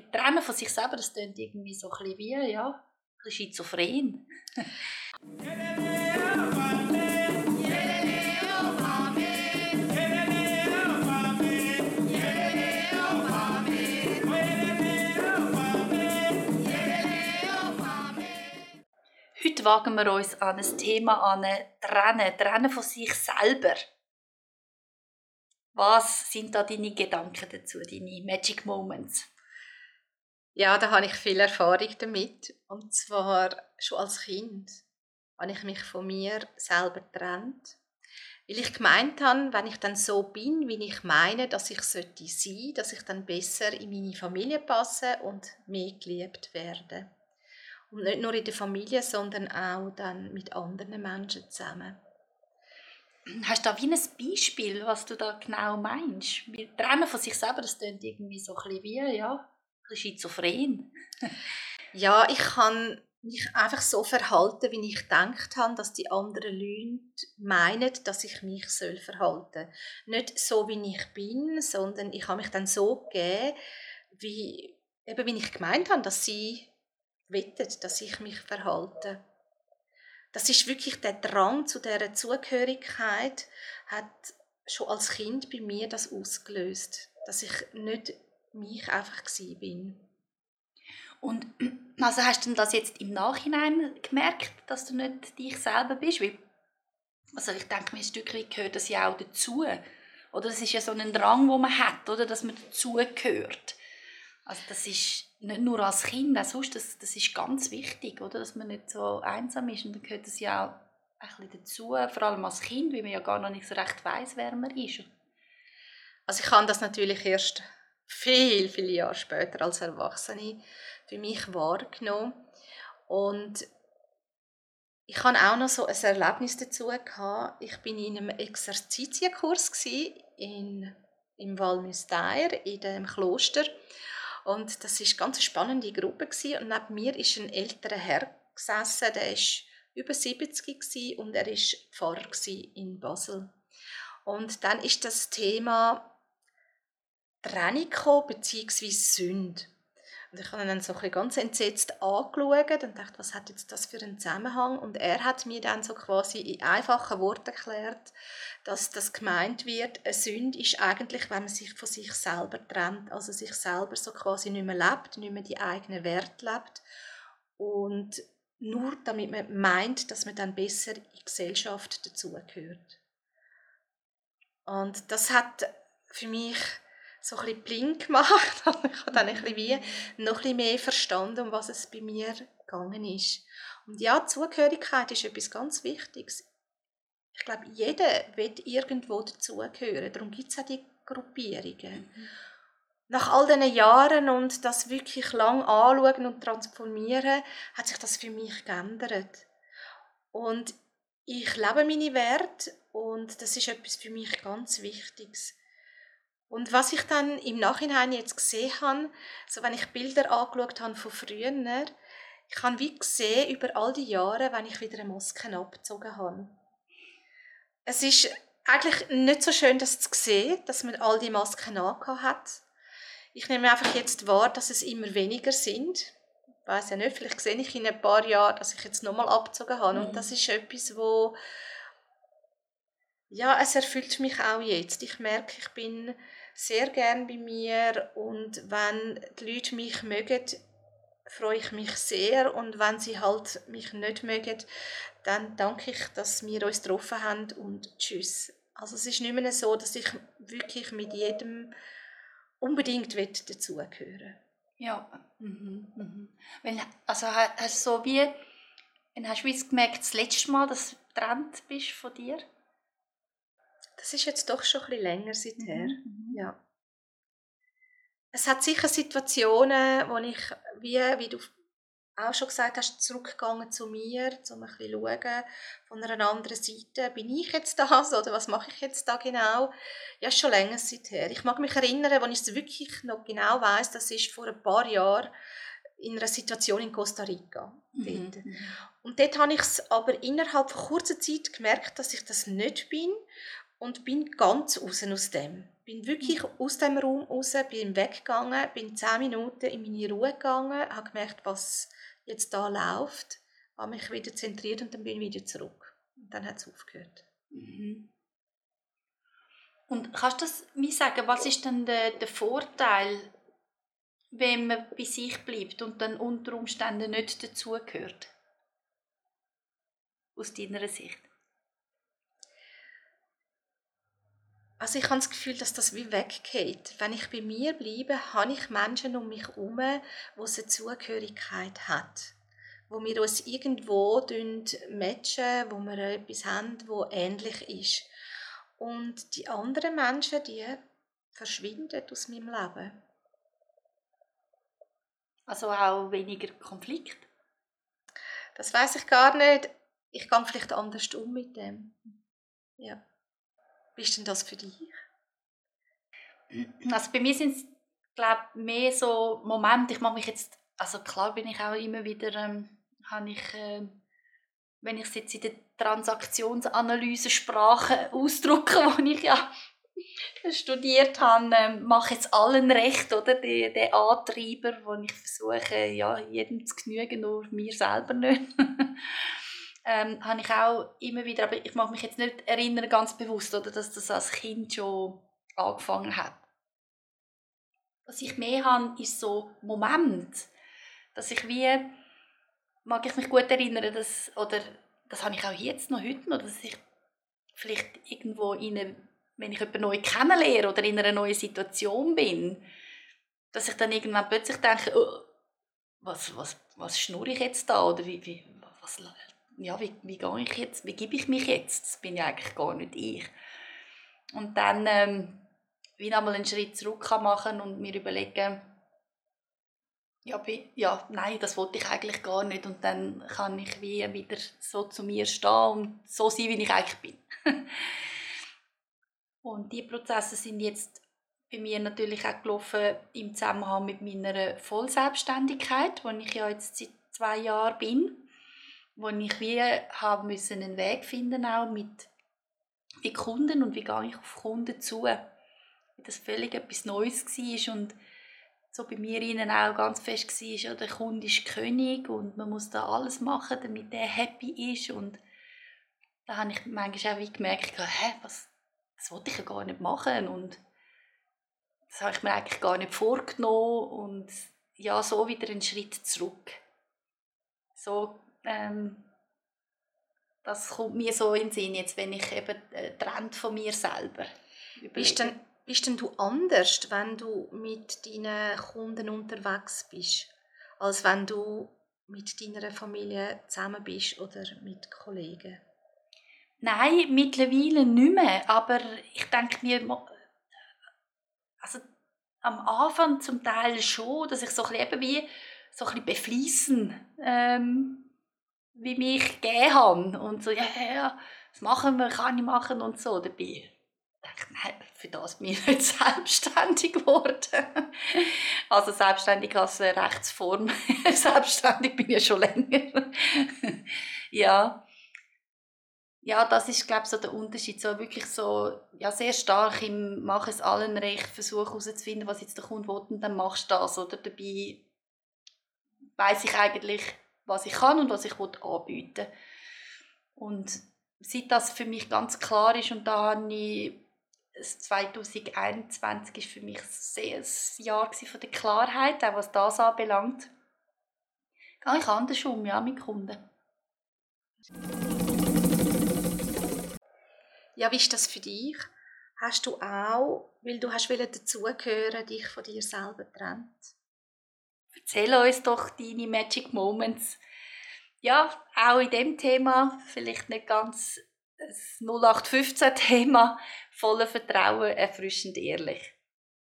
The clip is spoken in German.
Trennen von sich selber, das klingt irgendwie so ein bisschen wie, ja, ein bisschen schizophren. Heute wagen wir uns an ein Thema an, Trennen, Trennen von sich selber. Was sind da deine Gedanken dazu, deine Magic Moments? Ja, da habe ich viel Erfahrung damit. Und zwar schon als Kind habe ich mich von mir selber getrennt. Weil ich gemeint habe, wenn ich dann so bin, wie ich meine, dass ich sollte sein, dass ich dann besser in meine Familie passe und mehr geliebt werde. Und nicht nur in der Familie, sondern auch dann mit anderen Menschen zusammen. Hast du da wie ein Beispiel, was du da genau meinst? Wir trennen von sich selber, das klingt irgendwie so ein bisschen wie, ja, schizophren. ja, ich kann mich einfach so verhalten, wie ich gedacht habe, dass die anderen Leute meinen, dass ich mich soll verhalten. Nicht so, wie ich bin, sondern ich habe mich dann so gegeben, wie, eben wie ich gemeint habe, dass sie wettet, dass ich mich verhalte. Das ist wirklich der Drang zu der Zugehörigkeit hat schon als Kind bei mir das ausgelöst, dass ich nicht mich einfach bin. Und also hast du das jetzt im Nachhinein gemerkt, dass du nicht dich selber bist? Weil, also ich denke, ein Stück weit gehört das ja auch dazu. Oder das ist ja so ein Drang, wo man hat, oder dass man dazugehört. Also das ist nicht nur als Kind, auch sonst, das, das ist ganz wichtig, oder? dass man nicht so einsam ist. Und dann gehört das ja auch ein bisschen dazu, vor allem als Kind, weil man ja gar noch nicht so recht weiß, wer man ist. Also ich habe das natürlich erst viel, viele Jahre später als Erwachsene für mich wahrgenommen. Und ich hatte auch noch so ein Erlebnis dazu gehabt. Ich bin in einem Exerzitienkurs in im Val Müstair in dem Kloster und das ist ganz spannende Gruppe gewesen. und neben mir ist ein älterer Herr gesessen, der ist über 70 und er ist Pfarrer in Basel. Und dann ist das Thema Trennung bzw. Sünde. Und ich habe ihn dann so ein ganz entsetzt angeschaut und dachte, was hat jetzt das für einen Zusammenhang? Und er hat mir dann so quasi in einfachen Worten erklärt, dass das gemeint wird, eine Sünde ist eigentlich, wenn man sich von sich selber trennt, also sich selber so quasi nicht mehr lebt, nicht mehr die eigenen Werte lebt und nur damit man meint, dass man dann besser in die Gesellschaft dazugehört. Und das hat für mich so ein bisschen blind gemacht. ich habe dann ein bisschen wie noch ein bisschen mehr verstanden, um was es bei mir gegangen ist. Und ja, Zugehörigkeit ist etwas ganz Wichtiges. Ich glaube, jeder will irgendwo dazugehören. Darum gibt es auch die Gruppierungen. Nach all diesen Jahren und das wirklich lang anschauen und transformieren, hat sich das für mich geändert. Und ich lebe meine Werte und das ist etwas für mich ganz Wichtiges. Und was ich dann im Nachhinein jetzt gesehen habe, so wenn ich Bilder angeschaut habe von früher, ich habe wie gesehen über all die Jahre, wenn ich wieder eine Maske abgezogen habe. Es ist eigentlich nicht so schön, das zu sehen, dass man all die Masken hat. Ich nehme einfach jetzt wahr, dass es immer weniger sind. Ich weiß ja nicht, vielleicht sehe ich in ein paar Jahren, dass ich jetzt nochmal abgezogen habe. Mhm. Und das ist etwas, wo ja, es erfüllt mich auch jetzt. Ich merke, ich bin sehr gern bei mir und wenn die Leute mich mögen, freue ich mich sehr und wenn sie halt mich nicht mögen, dann danke ich, dass wir uns getroffen haben und tschüss. Also es ist nicht mehr so, dass ich wirklich mit jedem unbedingt dazugehören Ja, mhm, mhm. Wenn, also hast du so wie, hast du gemerkt, das letzte Mal, dass du getrennt bist von dir? Das ist jetzt doch schon ein bisschen länger seither. Mhm, mhm. Ja. Es hat sicher Situationen, wo ich, wie, wie du auch schon gesagt hast, zurückgegangen zu mir, um ein bisschen zu schauen, von einer anderen Seite, bin ich jetzt das oder was mache ich jetzt da genau? Ja, schon länger seither. Ich mag mich erinnern, wenn ich es wirklich noch genau weiß, das ist vor ein paar Jahren in einer Situation in Costa Rica. Mhm. Dort. Mhm. Und dort habe ich es aber innerhalb von kurzer Zeit gemerkt, dass ich das nicht bin und bin ganz raus aus dem. Bin wirklich aus dem Raum raus, bin weggegangen, bin zehn Minuten in meine Ruhe gegangen, habe gemerkt, was jetzt da läuft, habe mich wieder zentriert und dann bin ich wieder zurück. Und dann hat es aufgehört. Mhm. Und kannst du mir sagen, was ist denn der, der Vorteil, wenn man bei sich bleibt und dann unter Umständen nicht dazugehört? Aus deiner Sicht? Also ich habe das Gefühl, dass das wie weggeht. Wenn ich bei mir bleibe, habe ich Menschen um mich herum, wo eine Zugehörigkeit hat. Wo wir uns irgendwo matchen, wo wir etwas haben, wo ähnlich ist. Und die anderen Menschen, die verschwinden aus meinem Leben. Also auch weniger Konflikt? Das weiß ich gar nicht. Ich gehe vielleicht anders um mit dem. Ja. Wie ist denn das für dich? Also bei mir sind es, glaube mehr so Momente, ich mache mich jetzt, also klar bin ich auch immer wieder, ähm, habe ich, äh, wenn ich es jetzt in der Transaktionsanalyse-Sprache ausdrücke, wo ich ja studiert habe, äh, mache jetzt allen recht, oder? Der, der Antreiber, wo ich versuche, ja, jedem zu genügen, nur mir selber nicht. ähm, habe ich auch immer wieder, aber ich mag mich jetzt nicht erinnern ganz bewusst, oder, dass das als Kind schon angefangen hat. Was ich mehr habe, ist so Moment, dass ich wie, mag ich mich gut erinnern, dass, oder das habe ich auch jetzt noch heute noch, dass ich vielleicht irgendwo in eine, wenn ich jemanden neu kennenlerne oder in einer neuen Situation bin, dass ich dann irgendwann plötzlich denke, oh, was, was, was schnurre ich jetzt da oder wie, wie, was ja, wie, wie gehe ich jetzt, wie gebe ich mich jetzt? Das bin ja eigentlich gar nicht ich. Und dann ähm, wie nochmal einen Schritt zurück kann machen und mir überlegen, ja, bin, ja, nein, das wollte ich eigentlich gar nicht. Und dann kann ich wie wieder so zu mir stehen und so sein, wie ich eigentlich bin. und die Prozesse sind jetzt bei mir natürlich auch gelaufen im Zusammenhang mit meiner Vollselbstständigkeit, wo ich ja jetzt seit zwei Jahren bin wo ich wie haben müssen einen Weg finden auch mit wie Kunden und wie gehe ich auf Kunden zu, das völlig etwas Neues war und so bei mir ihnen auch ganz fest war, ja, der Kunde ist König und man muss da alles machen, damit er happy ist und da habe ich manchmal auch gemerkt, hä, was, das wollte ich ja gar nicht machen und das habe ich mir eigentlich gar nicht vorgenommen und ja, so wieder einen Schritt zurück. So ähm, das kommt mir so in den Sinn, jetzt, wenn ich eben äh, trennt von mir selber. Bist denn, bist denn du anders, wenn du mit deinen Kunden unterwegs bist, als wenn du mit deiner Familie zusammen bist oder mit Kollegen? Nein, mittlerweile nicht mehr. Aber ich denke mir, also am Anfang zum Teil schon, dass ich so ein bisschen, wie so ein bisschen befließen ähm, wie mich gegeben habe. Und so, ja, ja, ja, das machen wir, kann ich machen und so. Dabei dachte ich, nein, für das bin ich nicht selbstständig geworden. Also selbstständig als Rechtsform. selbstständig bin ich schon länger. ja. Ja, das ist, glaube ich, so der Unterschied. So wirklich so, ja, sehr stark im «Mach es allen recht», versuche herauszufinden, was jetzt der Kunde will und dann machst du das. Oder dabei weiß ich eigentlich, was ich kann und was ich anbieten will. Und seit das für mich ganz klar ist und da habe ich 2021 ist für mich sehr ein Jahr von der Klarheit, auch was das anbelangt. Gehe ich anders um, ja, mit Kunden. Ja, wie ist das für dich? Hast du auch, weil du hast dazugehören, dich von dir selber trennt? Erzähl uns doch deine Magic Moments. Ja, auch in dem Thema, vielleicht nicht ganz das 0815-Thema, voller Vertrauen, erfrischend ehrlich.